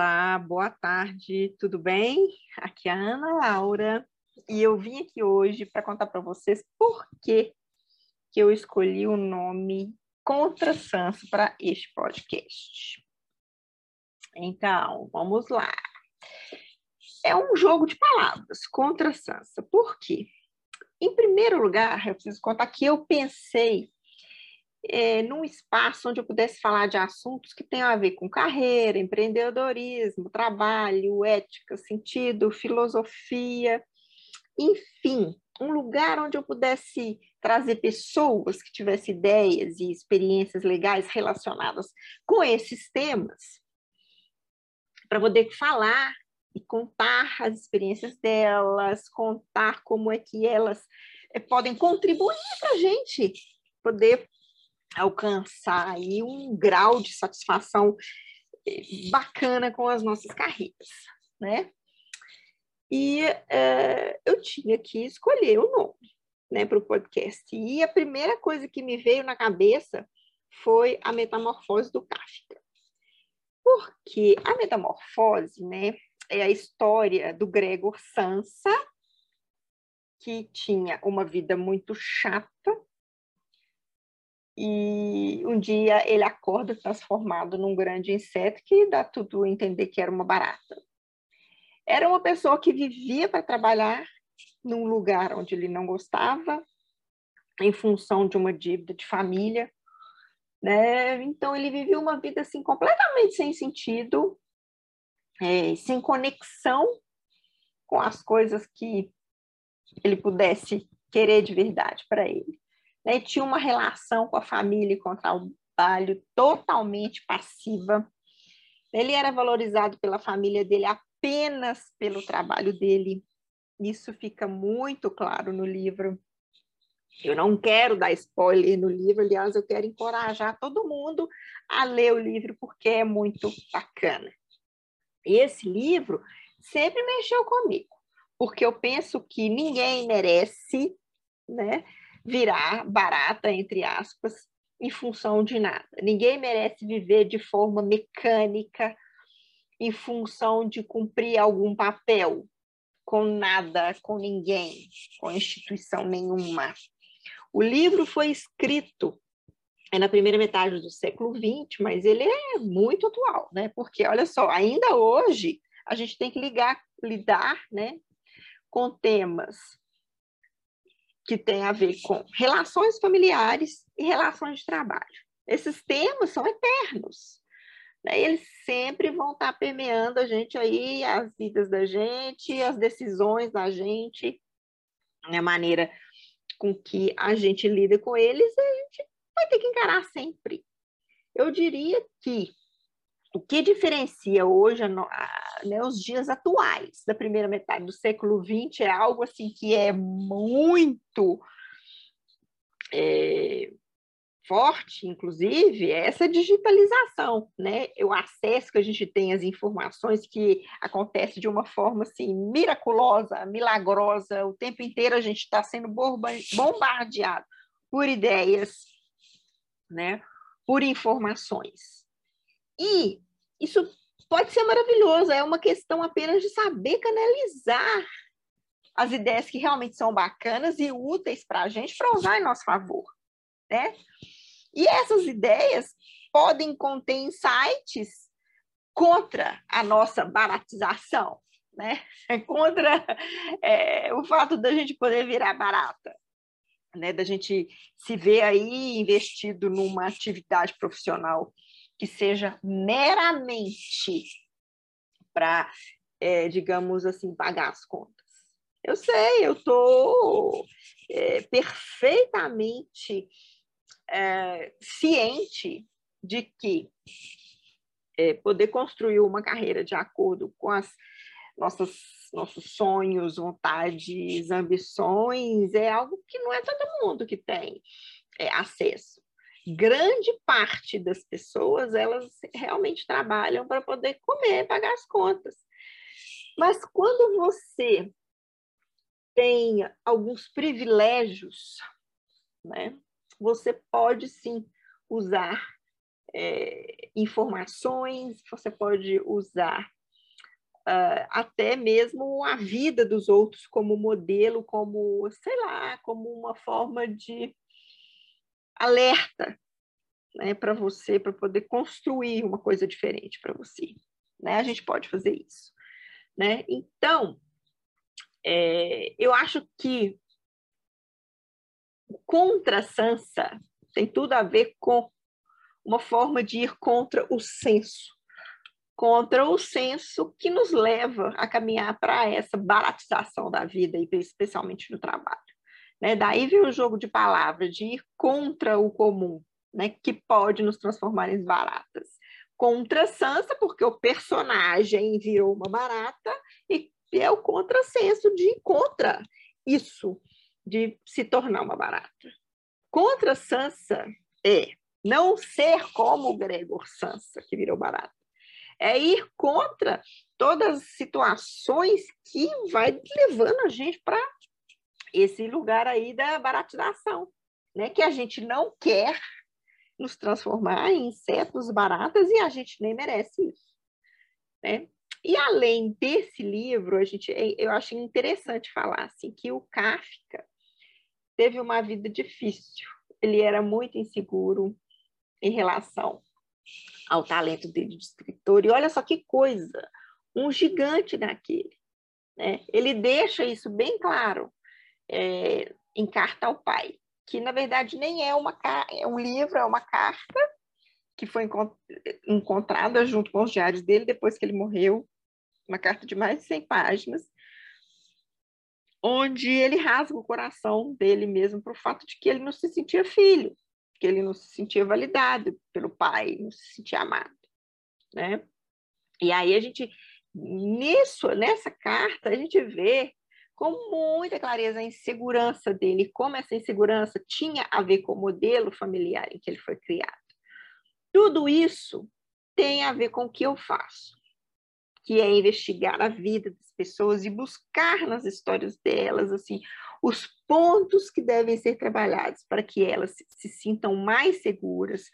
Olá, boa tarde, tudo bem? Aqui é a Ana Laura e eu vim aqui hoje para contar para vocês por que, que eu escolhi o nome Contra Sanso para este podcast. Então, vamos lá. É um jogo de palavras, Contra Sansa. Por quê? Em primeiro lugar, eu preciso contar que eu pensei é, num espaço onde eu pudesse falar de assuntos que tenham a ver com carreira, empreendedorismo, trabalho, ética, sentido, filosofia, enfim, um lugar onde eu pudesse trazer pessoas que tivessem ideias e experiências legais relacionadas com esses temas, para poder falar e contar as experiências delas, contar como é que elas é, podem contribuir para a gente poder alcançar aí um grau de satisfação eh, bacana com as nossas carreiras, né? E uh, eu tinha que escolher o nome, né, para o podcast. E a primeira coisa que me veio na cabeça foi a metamorfose do Kafka. Porque a metamorfose, né, é a história do Gregor Sansa, que tinha uma vida muito chata, e um dia ele acorda transformado num grande inseto que dá tudo a entender que era uma barata. Era uma pessoa que vivia para trabalhar num lugar onde ele não gostava, em função de uma dívida de família, né? Então ele vivia uma vida assim completamente sem sentido, é, sem conexão com as coisas que ele pudesse querer de verdade para ele né, tinha uma relação com a família e com o trabalho totalmente passiva. Ele era valorizado pela família dele apenas pelo trabalho dele. Isso fica muito claro no livro. Eu não quero dar spoiler no livro, aliás, eu quero encorajar todo mundo a ler o livro porque é muito bacana. Esse livro sempre mexeu comigo, porque eu penso que ninguém merece, né, virar barata, entre aspas, em função de nada. Ninguém merece viver de forma mecânica, em função de cumprir algum papel, com nada, com ninguém, com instituição nenhuma. O livro foi escrito é na primeira metade do século XX, mas ele é muito atual, né? Porque, olha só, ainda hoje a gente tem que ligar, lidar né, com temas que tem a ver com relações familiares e relações de trabalho. Esses temas são eternos. Né? Eles sempre vão estar permeando a gente aí, as vidas da gente, as decisões da gente, né? a maneira com que a gente lida com eles, a gente vai ter que encarar sempre. Eu diria que o que diferencia hoje né, os dias atuais da primeira metade do século XX é algo assim que é muito é, forte, inclusive, é essa digitalização, né? O acesso que a gente tem às informações que acontece de uma forma assim miraculosa, milagrosa, o tempo inteiro a gente está sendo bombardeado por ideias, né? Por informações. E isso pode ser maravilhoso, é uma questão apenas de saber canalizar as ideias que realmente são bacanas e úteis para a gente para usar em nosso favor, né? E essas ideias podem conter insights contra a nossa baratização, né? Contra é, o fato da gente poder virar barata, né? Da gente se ver aí investido numa atividade profissional que seja meramente para, é, digamos assim, pagar as contas. Eu sei, eu estou é, perfeitamente é, ciente de que é, poder construir uma carreira de acordo com as nossas nossos sonhos, vontades, ambições é algo que não é todo mundo que tem é, acesso grande parte das pessoas elas realmente trabalham para poder comer, pagar as contas. Mas quando você tem alguns privilégios, né, você pode sim usar é, informações, você pode usar uh, até mesmo a vida dos outros como modelo, como, sei lá, como uma forma de alerta né, para você, para poder construir uma coisa diferente para você. Né? A gente pode fazer isso. Né? Então, é, eu acho que contra Sansa tem tudo a ver com uma forma de ir contra o senso, contra o senso que nos leva a caminhar para essa baratização da vida, especialmente no trabalho. Né? Daí vem o jogo de palavras, de ir contra o comum, né? que pode nos transformar em baratas. Contra Sansa, porque o personagem virou uma barata, e é o contrassenso de ir contra isso, de se tornar uma barata. Contra Sansa é não ser como o Gregor Sansa, que virou barata. É ir contra todas as situações que vai levando a gente para esse lugar aí da baratização, né? Que a gente não quer nos transformar em insetos baratas e a gente nem merece isso, né? E além desse livro, a gente, eu acho interessante falar assim que o Kafka teve uma vida difícil. Ele era muito inseguro, em relação ao talento dele de escritor. E olha só que coisa, um gigante daquele. Né? Ele deixa isso bem claro é, em Carta ao Pai, que na verdade nem é, uma, é um livro, é uma carta que foi encontrada junto com os diários dele depois que ele morreu, uma carta de mais de 100 páginas, onde ele rasga o coração dele mesmo por fato de que ele não se sentia filho, que ele não se sentia validado pelo pai, não se sentia amado, né? E aí a gente nisso, nessa carta, a gente vê com muita clareza a insegurança dele, como essa insegurança tinha a ver com o modelo familiar em que ele foi criado. Tudo isso tem a ver com o que eu faço, que é investigar a vida das pessoas e buscar nas histórias delas assim os pontos que devem ser trabalhados para que elas se, sintam mais seguras,